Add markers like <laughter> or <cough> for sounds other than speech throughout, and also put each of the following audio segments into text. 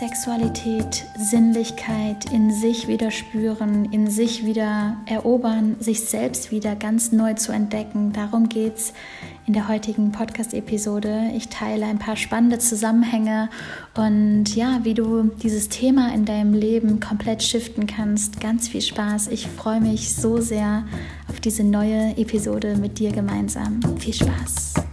Sexualität, Sinnlichkeit in sich wieder spüren, in sich wieder erobern, sich selbst wieder ganz neu zu entdecken. Darum geht es in der heutigen Podcast-Episode. Ich teile ein paar spannende Zusammenhänge und ja, wie du dieses Thema in deinem Leben komplett shiften kannst. Ganz viel Spaß. Ich freue mich so sehr auf diese neue Episode mit dir gemeinsam. Viel Spaß.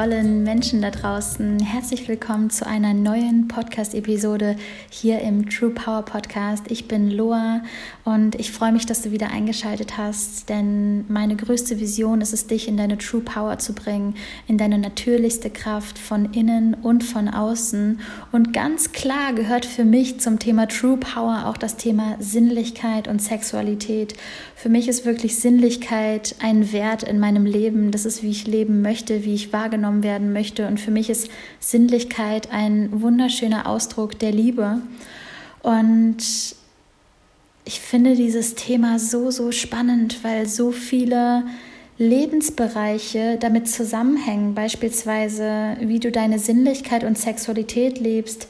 Wundervollen Menschen da draußen. Herzlich willkommen zu einer neuen Podcast-Episode hier im True Power Podcast. Ich bin Loa und ich freue mich, dass du wieder eingeschaltet hast, denn meine größte Vision ist es, dich in deine True Power zu bringen, in deine natürlichste Kraft von innen und von außen. Und ganz klar gehört für mich zum Thema True Power auch das Thema Sinnlichkeit und Sexualität. Für mich ist wirklich Sinnlichkeit ein Wert in meinem Leben. Das ist, wie ich leben möchte, wie ich wahrgenommen werden möchte. Und für mich ist Sinnlichkeit ein wunderschöner Ausdruck der Liebe. Und ich finde dieses Thema so, so spannend, weil so viele Lebensbereiche damit zusammenhängen. Beispielsweise, wie du deine Sinnlichkeit und Sexualität lebst,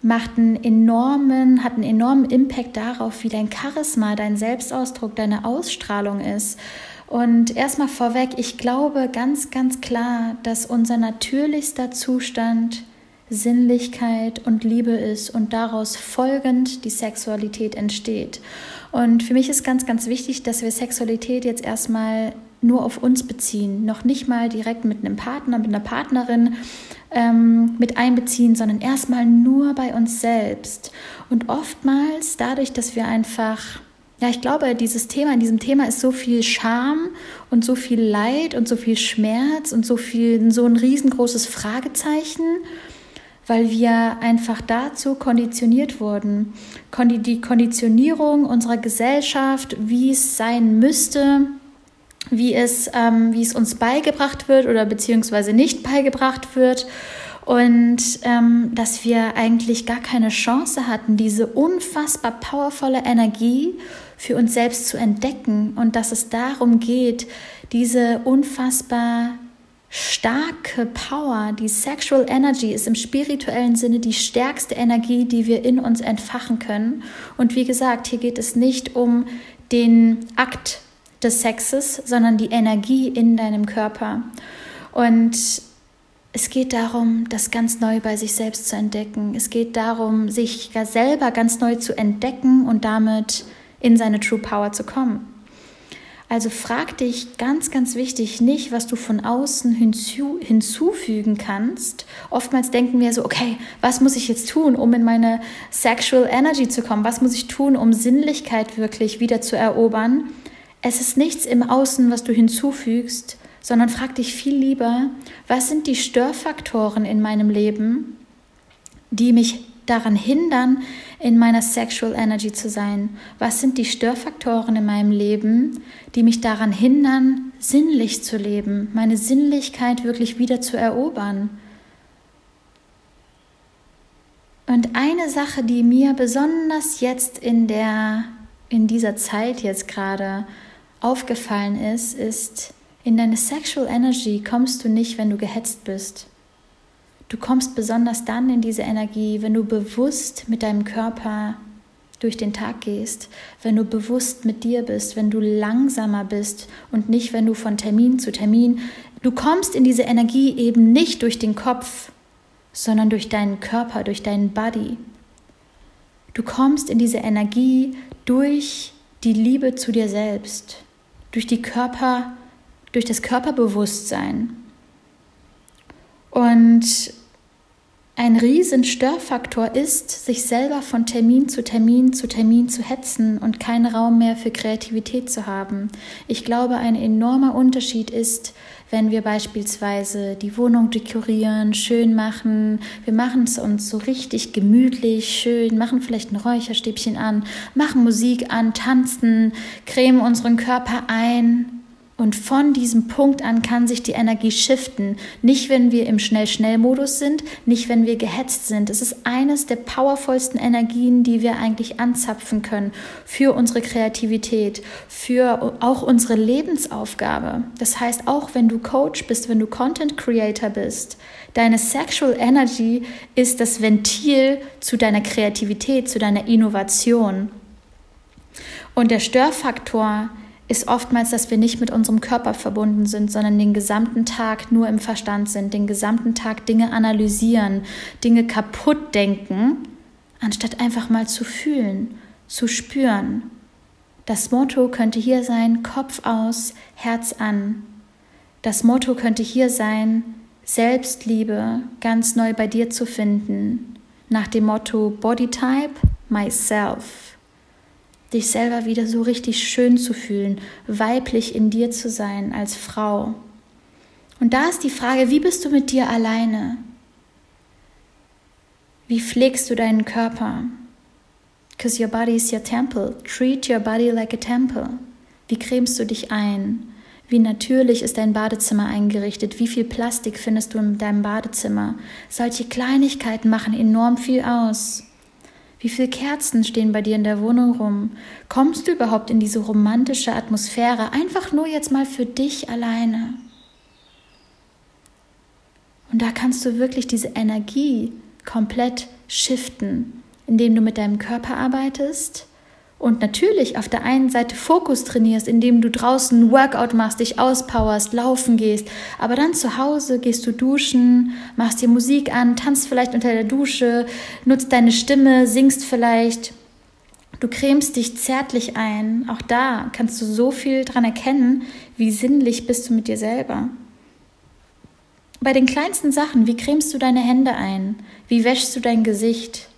macht einen enormen, hat einen enormen Impact darauf, wie dein Charisma, dein Selbstausdruck, deine Ausstrahlung ist. Und erstmal vorweg, ich glaube ganz, ganz klar, dass unser natürlichster Zustand Sinnlichkeit und Liebe ist und daraus folgend die Sexualität entsteht. Und für mich ist ganz, ganz wichtig, dass wir Sexualität jetzt erstmal nur auf uns beziehen, noch nicht mal direkt mit einem Partner, mit einer Partnerin ähm, mit einbeziehen, sondern erstmal nur bei uns selbst. Und oftmals dadurch, dass wir einfach, ja, ich glaube, dieses Thema, in diesem Thema ist so viel Scham und so viel Leid und so viel Schmerz und so viel, so ein riesengroßes Fragezeichen weil wir einfach dazu konditioniert wurden. Die Konditionierung unserer Gesellschaft, wie es sein müsste, wie es, ähm, wie es uns beigebracht wird oder beziehungsweise nicht beigebracht wird. Und ähm, dass wir eigentlich gar keine Chance hatten, diese unfassbar powervolle Energie für uns selbst zu entdecken und dass es darum geht, diese unfassbar starke Power, die Sexual Energy ist im spirituellen Sinne die stärkste Energie, die wir in uns entfachen können. Und wie gesagt, hier geht es nicht um den Akt des Sexes, sondern die Energie in deinem Körper. Und es geht darum, das ganz neu bei sich selbst zu entdecken. Es geht darum, sich selber ganz neu zu entdecken und damit in seine True Power zu kommen. Also frag dich ganz, ganz wichtig nicht, was du von außen hinzu, hinzufügen kannst. Oftmals denken wir so, okay, was muss ich jetzt tun, um in meine Sexual Energy zu kommen? Was muss ich tun, um Sinnlichkeit wirklich wieder zu erobern? Es ist nichts im Außen, was du hinzufügst, sondern frag dich viel lieber, was sind die Störfaktoren in meinem Leben, die mich daran hindern, in meiner Sexual Energy zu sein? Was sind die Störfaktoren in meinem Leben, die mich daran hindern, sinnlich zu leben, meine Sinnlichkeit wirklich wieder zu erobern? Und eine Sache, die mir besonders jetzt in der in dieser Zeit jetzt gerade aufgefallen ist, ist, in deine Sexual Energy kommst du nicht, wenn du gehetzt bist. Du kommst besonders dann in diese Energie, wenn du bewusst mit deinem Körper durch den Tag gehst, wenn du bewusst mit dir bist, wenn du langsamer bist und nicht, wenn du von Termin zu Termin. Du kommst in diese Energie eben nicht durch den Kopf, sondern durch deinen Körper, durch deinen Body. Du kommst in diese Energie durch die Liebe zu dir selbst durch die Körper, durch das Körperbewusstsein. Und ein riesen Störfaktor ist, sich selber von Termin zu Termin zu Termin zu hetzen und keinen Raum mehr für Kreativität zu haben. Ich glaube, ein enormer Unterschied ist, wenn wir beispielsweise die Wohnung dekorieren, schön machen, wir machen es uns so richtig gemütlich, schön, machen vielleicht ein Räucherstäbchen an, machen Musik an, tanzen, cremen unseren Körper ein Und von diesem Punkt an kann sich die Energie shiften. Nicht, wenn wir im Schnell-Schnell-Modus sind, nicht, wenn wir gehetzt sind. Es ist eines der powervollsten Energien, die wir eigentlich anzapfen können für unsere Kreativität, für auch unsere Lebensaufgabe. Das heißt, auch wenn du Coach bist, wenn du Content Creator bist, deine Sexual Energy ist das Ventil zu deiner Kreativität, zu deiner Innovation. Und der Störfaktor ist oftmals, dass wir nicht mit unserem Körper verbunden sind, sondern den gesamten Tag nur im Verstand sind, den gesamten Tag Dinge analysieren, Dinge kaputt denken, anstatt einfach mal zu fühlen, zu spüren. Das Motto könnte hier sein, Kopf aus, Herz an. Das Motto könnte hier sein, Selbstliebe ganz neu bei dir zu finden, nach dem Motto Body Type, Myself dich selber wieder so richtig schön zu fühlen, weiblich in dir zu sein als Frau. Und da ist die Frage, wie bist du mit dir alleine? Wie pflegst du deinen Körper? Because your body is your temple. Treat your body like a temple. Wie cremst du dich ein? Wie natürlich ist dein Badezimmer eingerichtet? Wie viel Plastik findest du in deinem Badezimmer? Solche Kleinigkeiten machen enorm viel aus. Wie viele Kerzen stehen bei dir in der Wohnung rum? Kommst du überhaupt in diese romantische Atmosphäre? Einfach nur jetzt mal für dich alleine. Und da kannst du wirklich diese Energie komplett shiften, indem du mit deinem Körper arbeitest, und natürlich auf der einen Seite Fokus trainierst, indem du draußen Workout machst, dich auspowerst, laufen gehst, aber dann zu Hause gehst du duschen, machst dir Musik an, tanzt vielleicht unter der Dusche, nutzt deine Stimme, singst vielleicht, du cremst dich zärtlich ein. Auch da kannst du so viel dran erkennen, wie sinnlich bist du mit dir selber. Bei den kleinsten Sachen, wie cremst du deine Hände ein? Wie wäschst du dein Gesicht?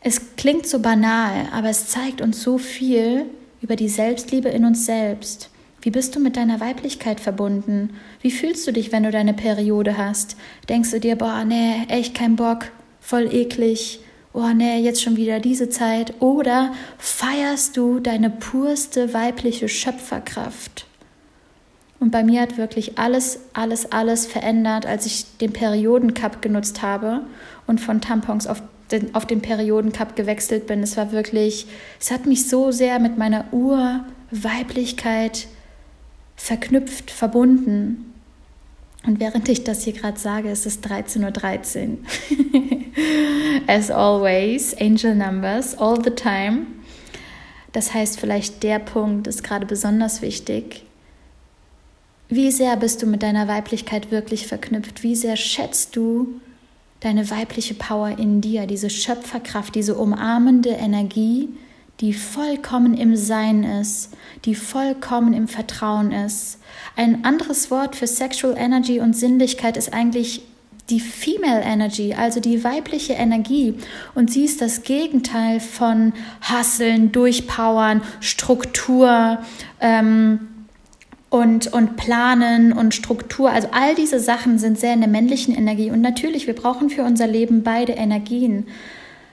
Es klingt so banal, aber es zeigt uns so viel über die Selbstliebe in uns selbst. Wie bist du mit deiner Weiblichkeit verbunden? Wie fühlst du dich, wenn du deine Periode hast? Denkst du dir, boah, nee, echt kein Bock, voll eklig, oh nee, jetzt schon wieder diese Zeit? Oder feierst du deine purste weibliche Schöpferkraft? Und bei mir hat wirklich alles, alles, alles verändert, als ich den Periodencup genutzt habe und von Tampons auf den, auf den Periodencup gewechselt bin. Es war wirklich, es hat mich so sehr mit meiner Urweiblichkeit verknüpft, verbunden. Und während ich das hier gerade sage, ist es 13.13 Uhr. <laughs> As always, Angel Numbers, all the time. Das heißt, vielleicht der Punkt ist gerade besonders wichtig. Wie sehr bist du mit deiner Weiblichkeit wirklich verknüpft? Wie sehr schätzt du deine weibliche Power in dir, diese Schöpferkraft, diese umarmende Energie, die vollkommen im Sein ist, die vollkommen im Vertrauen ist. Ein anderes Wort für Sexual Energy und Sinnlichkeit ist eigentlich die Female Energy, also die weibliche Energie. Und sie ist das Gegenteil von Hasseln, Durchpowern, Struktur. Ähm, und, und Planen und Struktur. Also all diese Sachen sind sehr in der männlichen Energie. Und natürlich, wir brauchen für unser Leben beide Energien.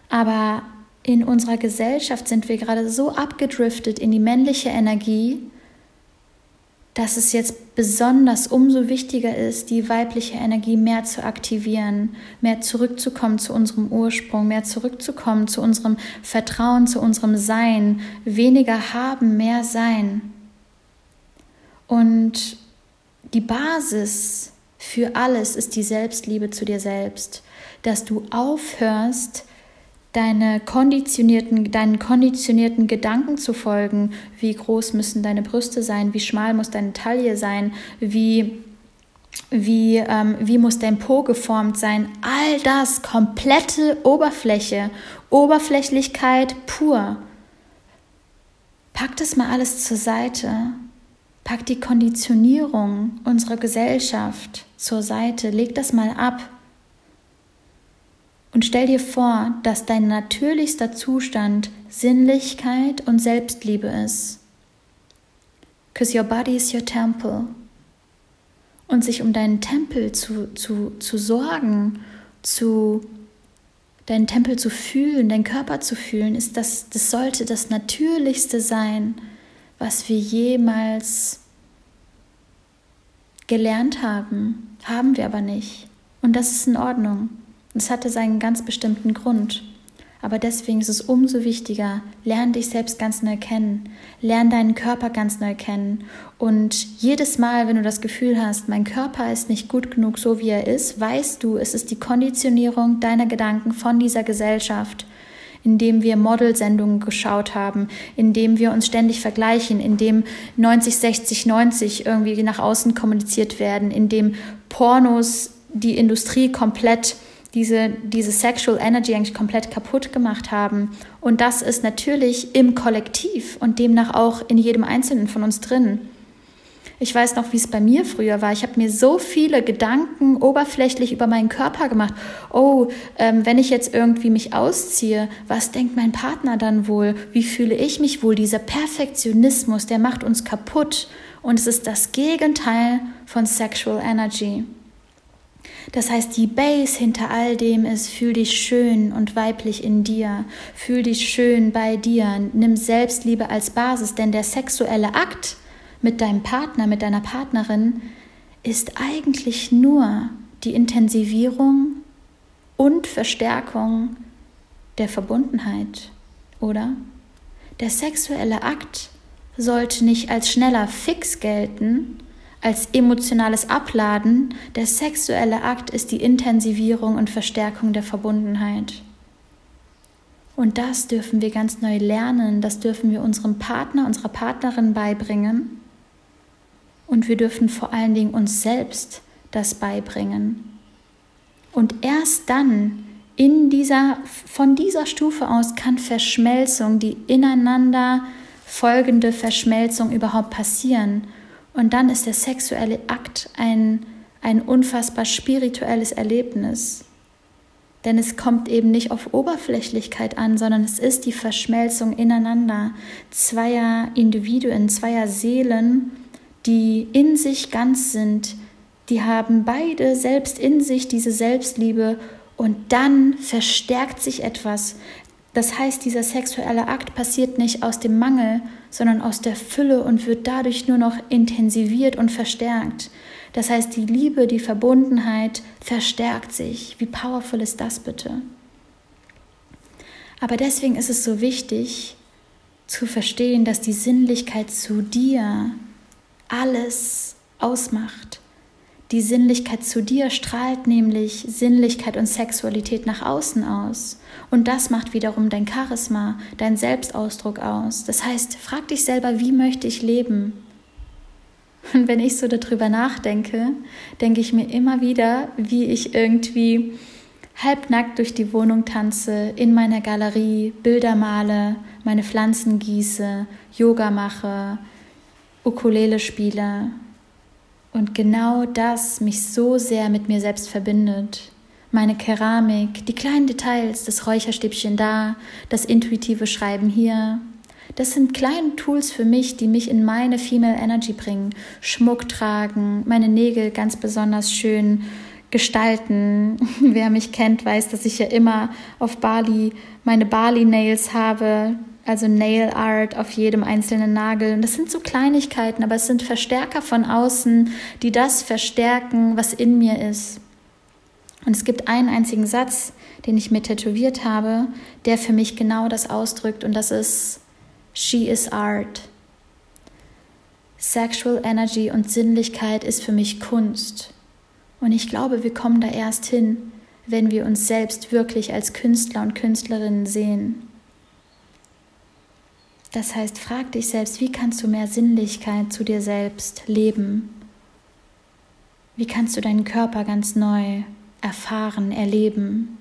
Aber in unserer Gesellschaft sind wir gerade so abgedriftet in die männliche Energie, dass es jetzt besonders umso wichtiger ist, die weibliche Energie mehr zu aktivieren, mehr zurückzukommen zu unserem Ursprung, mehr zurückzukommen zu unserem Vertrauen, zu unserem Sein, weniger haben, mehr sein. Und die Basis für alles ist die Selbstliebe zu dir selbst, dass du aufhörst, deine konditionierten, deinen konditionierten Gedanken zu folgen, wie groß müssen deine Brüste sein, wie schmal muss deine Taille sein, wie, wie, ähm, wie muss dein Po geformt sein. All das, komplette Oberfläche, Oberflächlichkeit pur. Pack das mal alles zur Seite Pack die Konditionierung unserer Gesellschaft zur Seite, leg das mal ab und stell dir vor, dass dein natürlichster Zustand Sinnlichkeit und Selbstliebe ist. Because your body is your temple. Und sich um deinen Tempel zu, zu, zu sorgen, zu deinen Tempel zu fühlen, deinen Körper zu fühlen, ist das, das sollte das Natürlichste sein was wir jemals gelernt haben, haben wir aber nicht. Und das ist in Ordnung. Es hatte seinen ganz bestimmten Grund. Aber deswegen ist es umso wichtiger, lern dich selbst ganz neu kennen, lern deinen Körper ganz neu kennen. Und jedes Mal, wenn du das Gefühl hast, mein Körper ist nicht gut genug so, wie er ist, weißt du, es ist die Konditionierung deiner Gedanken von dieser Gesellschaft, indem wir Modelsendungen geschaut haben, indem wir uns ständig vergleichen, indem 90, 60, 90 irgendwie nach außen kommuniziert werden, indem Pornos die Industrie komplett diese, diese Sexual Energy eigentlich komplett kaputt gemacht haben. Und das ist natürlich im Kollektiv und demnach auch in jedem Einzelnen von uns drin. Ich weiß noch, wie es bei mir früher war. Ich habe mir so viele Gedanken oberflächlich über meinen Körper gemacht. Oh, ähm, wenn ich jetzt irgendwie mich ausziehe, was denkt mein Partner dann wohl? Wie fühle ich mich wohl? Dieser Perfektionismus, der macht uns kaputt. Und es ist das Gegenteil von Sexual Energy. Das heißt, die Base hinter all dem ist, fühl dich schön und weiblich in dir, fühl dich schön bei dir, nimm Selbstliebe als Basis, denn der sexuelle Akt mit deinem Partner, mit deiner Partnerin ist eigentlich nur die Intensivierung und Verstärkung der Verbundenheit, oder? Der sexuelle Akt sollte nicht als schneller Fix gelten, als emotionales Abladen, der sexuelle Akt ist die Intensivierung und Verstärkung der Verbundenheit. Und das dürfen wir ganz neu lernen, das dürfen wir unserem Partner, unserer Partnerin beibringen. Und wir dürfen vor allen Dingen uns selbst das beibringen. Und erst dann, in dieser, von dieser Stufe aus, kann Verschmelzung, die ineinander folgende Verschmelzung überhaupt passieren. Und dann ist der sexuelle Akt ein, ein unfassbar spirituelles Erlebnis. Denn es kommt eben nicht auf Oberflächlichkeit an, sondern es ist die Verschmelzung ineinander zweier Individuen, zweier Seelen, die in sich ganz sind. Die haben beide selbst in sich diese Selbstliebe und dann verstärkt sich etwas. Das heißt, dieser sexuelle Akt passiert nicht aus dem Mangel, sondern aus der Fülle und wird dadurch nur noch intensiviert und verstärkt. Das heißt, die Liebe, die Verbundenheit verstärkt sich. Wie powerful ist das bitte? Aber deswegen ist es so wichtig zu verstehen, dass die Sinnlichkeit zu dir alles ausmacht. Die Sinnlichkeit zu dir strahlt nämlich Sinnlichkeit und Sexualität nach außen aus. Und das macht wiederum dein Charisma, dein Selbstausdruck aus. Das heißt, frag dich selber, wie möchte ich leben? Und wenn ich so darüber nachdenke, denke ich mir immer wieder, wie ich irgendwie halbnackt durch die Wohnung tanze, in meiner Galerie Bilder male, meine Pflanzen gieße, Yoga mache, Ukulele spiele, und genau das mich so sehr mit mir selbst verbindet. Meine Keramik, die kleinen Details, das Räucherstäbchen da, das intuitive Schreiben hier. Das sind kleine Tools für mich, die mich in meine Female Energy bringen. Schmuck tragen, meine Nägel ganz besonders schön gestalten. <laughs> Wer mich kennt, weiß, dass ich ja immer auf Bali meine Bali Nails habe, also Nail Art auf jedem einzelnen Nagel. Und das sind so Kleinigkeiten, aber es sind Verstärker von außen, die das verstärken, was in mir ist. Und es gibt einen einzigen Satz, den ich mir tätowiert habe, der für mich genau das ausdrückt, und das ist She is Art. Sexual Energy und Sinnlichkeit ist für mich Kunst. Und ich glaube, wir kommen da erst hin, wenn wir uns selbst wirklich als Künstler und Künstlerinnen sehen. Das heißt, frag dich selbst, wie kannst du mehr Sinnlichkeit zu dir selbst leben? Wie kannst du deinen Körper ganz neu erfahren, erleben?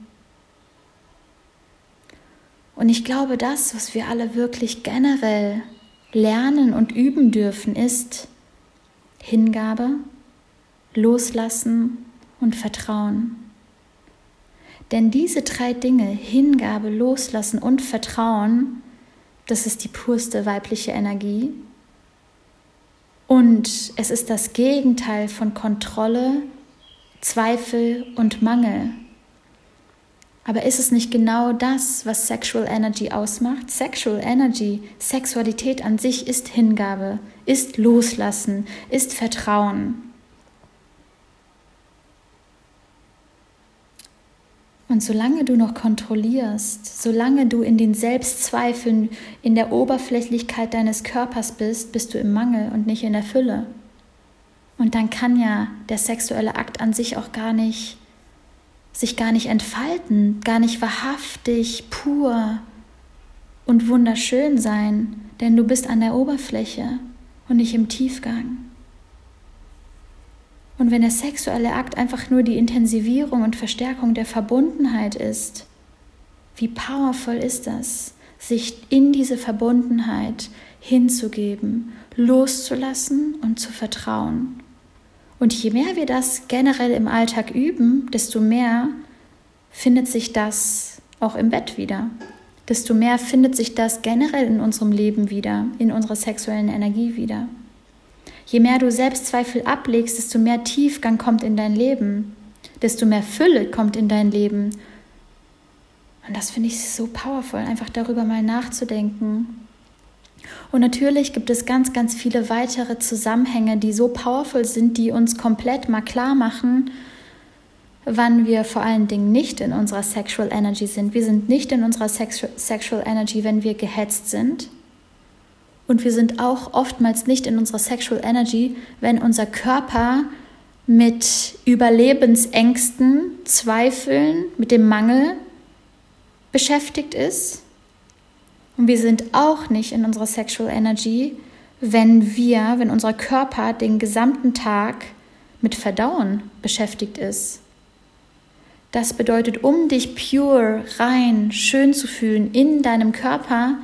Und ich glaube, das, was wir alle wirklich generell lernen und üben dürfen, ist Hingabe, Loslassen und Vertrauen. Denn diese drei Dinge, Hingabe, Loslassen und Vertrauen, das ist die purste weibliche Energie. Und es ist das Gegenteil von Kontrolle, Zweifel und Mangel. Aber ist es nicht genau das, was Sexual Energy ausmacht? Sexual Energy, Sexualität an sich ist Hingabe, ist Loslassen, ist Vertrauen. Und solange du noch kontrollierst, solange du in den Selbstzweifeln, in der Oberflächlichkeit deines Körpers bist, bist du im Mangel und nicht in der Fülle. Und dann kann ja der sexuelle Akt an sich auch gar nicht sich gar nicht entfalten, gar nicht wahrhaftig, pur und wunderschön sein, denn du bist an der Oberfläche und nicht im Tiefgang. Und wenn der sexuelle Akt einfach nur die Intensivierung und Verstärkung der Verbundenheit ist, wie powerful ist das, sich in diese Verbundenheit hinzugeben, loszulassen und zu vertrauen. Und je mehr wir das generell im Alltag üben, desto mehr findet sich das auch im Bett wieder. Desto mehr findet sich das generell in unserem Leben wieder, in unserer sexuellen Energie wieder. Je mehr du Selbstzweifel ablegst, desto mehr Tiefgang kommt in dein Leben, desto mehr Fülle kommt in dein Leben. Und das finde ich so powerful, einfach darüber mal nachzudenken. Und natürlich gibt es ganz, ganz viele weitere Zusammenhänge, die so powerful sind, die uns komplett mal klar machen, wann wir vor allen Dingen nicht in unserer Sexual Energy sind. Wir sind nicht in unserer Sexual Energy, wenn wir gehetzt sind. Und wir sind auch oftmals nicht in unserer Sexual Energy, wenn unser Körper mit Überlebensängsten, Zweifeln, mit dem Mangel beschäftigt ist. Und wir sind auch nicht in unserer Sexual Energy, wenn wir, wenn unser Körper den gesamten Tag mit Verdauen beschäftigt ist. Das bedeutet, um dich pure, rein, schön zu fühlen in deinem Körper,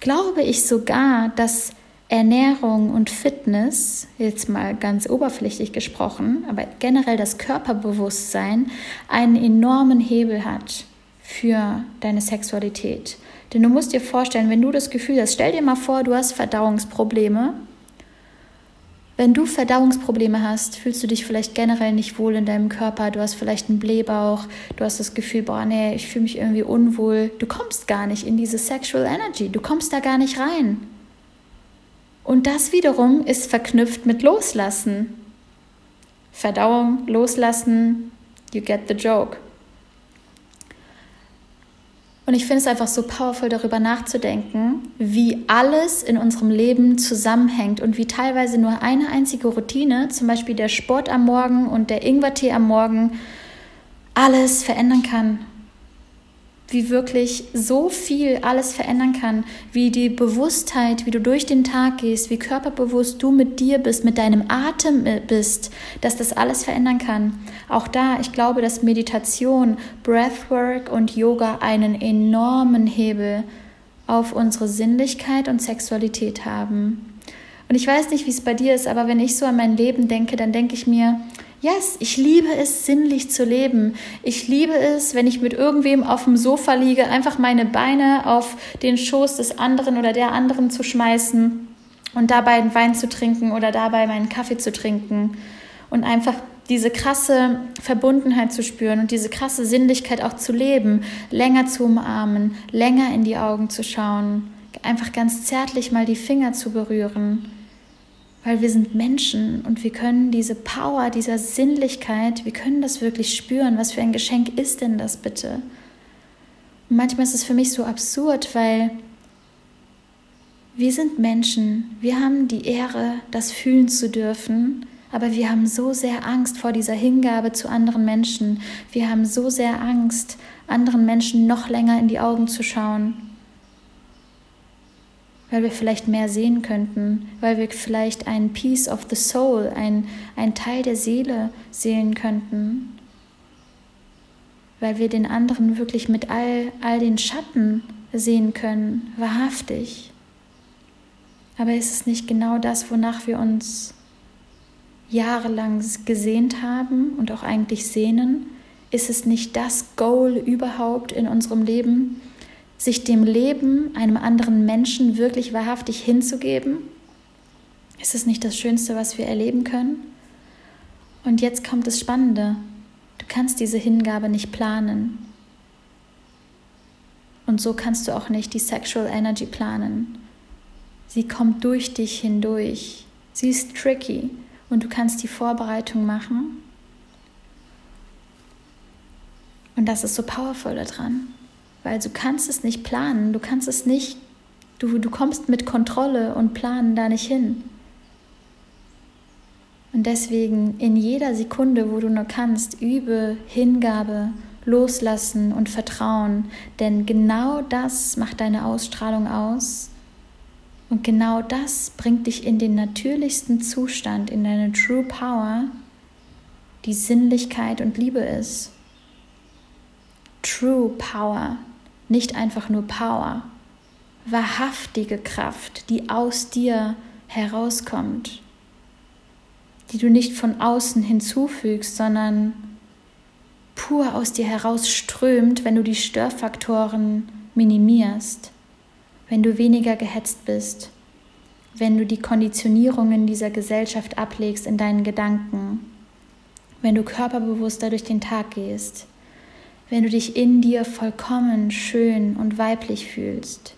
glaube ich sogar, dass Ernährung und Fitness, jetzt mal ganz oberflächlich gesprochen, aber generell das Körperbewusstsein einen enormen Hebel hat für deine Sexualität. Denn du musst dir vorstellen, wenn du das Gefühl hast, stell dir mal vor, du hast Verdauungsprobleme. Wenn du Verdauungsprobleme hast, fühlst du dich vielleicht generell nicht wohl in deinem Körper, du hast vielleicht einen Blähbauch, du hast das Gefühl, boah, nee, ich fühle mich irgendwie unwohl. Du kommst gar nicht in diese Sexual Energy, du kommst da gar nicht rein. Und das wiederum ist verknüpft mit Loslassen. Verdauung, Loslassen, you get the joke. Und ich finde es einfach so powerful, darüber nachzudenken, wie alles in unserem Leben zusammenhängt und wie teilweise nur eine einzige Routine, zum Beispiel der Sport am Morgen und der Ingwertee am Morgen, alles verändern kann wie wirklich so viel alles verändern kann, wie die Bewusstheit, wie du durch den Tag gehst, wie körperbewusst du mit dir bist, mit deinem Atem bist, dass das alles verändern kann. Auch da, ich glaube, dass Meditation, Breathwork und Yoga einen enormen Hebel auf unsere Sinnlichkeit und Sexualität haben. Und ich weiß nicht, wie es bei dir ist, aber wenn ich so an mein Leben denke, dann denke ich mir, Yes, ich liebe es, sinnlich zu leben. Ich liebe es, wenn ich mit irgendwem auf dem Sofa liege, einfach meine Beine auf den Schoß des anderen oder der anderen zu schmeißen und dabei einen Wein zu trinken oder dabei meinen Kaffee zu trinken und einfach diese krasse Verbundenheit zu spüren und diese krasse Sinnlichkeit auch zu leben, länger zu umarmen, länger in die Augen zu schauen, einfach ganz zärtlich mal die Finger zu berühren weil wir sind Menschen und wir können diese Power, dieser Sinnlichkeit, wir können das wirklich spüren. Was für ein Geschenk ist denn das bitte? Und manchmal ist es für mich so absurd, weil wir sind Menschen, wir haben die Ehre, das fühlen zu dürfen, aber wir haben so sehr Angst vor dieser Hingabe zu anderen Menschen. Wir haben so sehr Angst, anderen Menschen noch länger in die Augen zu schauen weil wir vielleicht mehr sehen könnten, weil wir vielleicht ein Piece of the Soul, ein, ein Teil der Seele sehen könnten, weil wir den anderen wirklich mit all, all den Schatten sehen können, wahrhaftig. Aber ist es nicht genau das, wonach wir uns jahrelang gesehnt haben und auch eigentlich sehnen? Ist es nicht das Goal überhaupt in unserem Leben, sich dem Leben, einem anderen Menschen wirklich wahrhaftig hinzugeben? Ist es nicht das Schönste, was wir erleben können? Und jetzt kommt das Spannende. Du kannst diese Hingabe nicht planen. Und so kannst du auch nicht die Sexual Energy planen. Sie kommt durch dich hindurch. Sie ist tricky und du kannst die Vorbereitung machen Und das ist so powerful daran, weil du kannst es nicht planen, du kannst es nicht, du, du kommst mit Kontrolle und Planen da nicht hin. Und deswegen in jeder Sekunde, wo du nur kannst, übe Hingabe, Loslassen und Vertrauen, denn genau das macht deine Ausstrahlung aus und genau das bringt dich in den natürlichsten Zustand, in deine True Power, die Sinnlichkeit und Liebe ist. True Power, nicht einfach nur Power, wahrhaftige Kraft, die aus dir herauskommt, die du nicht von außen hinzufügst, sondern pur aus dir herausströmt, wenn du die Störfaktoren minimierst, wenn du weniger gehetzt bist, wenn du die Konditionierungen dieser Gesellschaft ablegst in deinen Gedanken, wenn du körperbewusster durch den Tag gehst, wenn du dich in dir vollkommen schön und weiblich fühlst,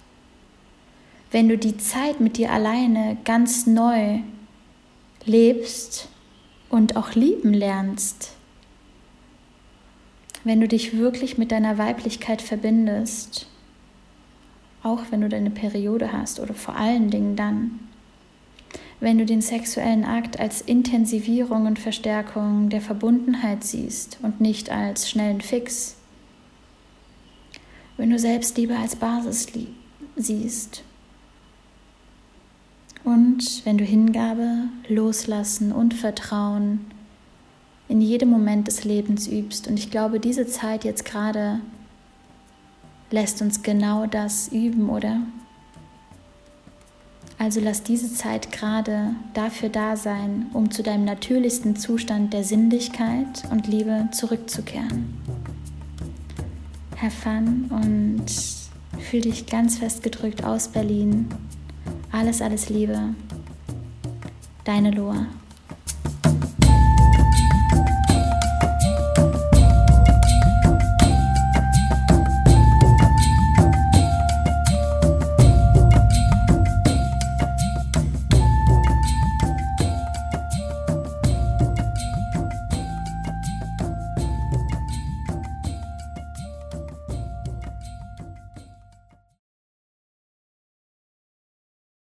wenn du die Zeit mit dir alleine ganz neu lebst und auch lieben lernst. Wenn du dich wirklich mit deiner Weiblichkeit verbindest, auch wenn du deine Periode hast oder vor allen Dingen dann, wenn du den sexuellen Akt als Intensivierung und Verstärkung der Verbundenheit siehst und nicht als schnellen Fix, wenn du Selbstliebe als Basis siehst und wenn du Hingabe, Loslassen und Vertrauen in jedem Moment des Lebens übst. Und ich glaube, diese Zeit jetzt gerade lässt uns genau das üben, oder? Also lass diese Zeit gerade dafür da sein, um zu deinem natürlichsten Zustand der Sinnlichkeit und Liebe zurückzukehren. Have fun und fühl dich ganz fest gedrückt aus Berlin. Alles, alles Liebe. Deine Loa.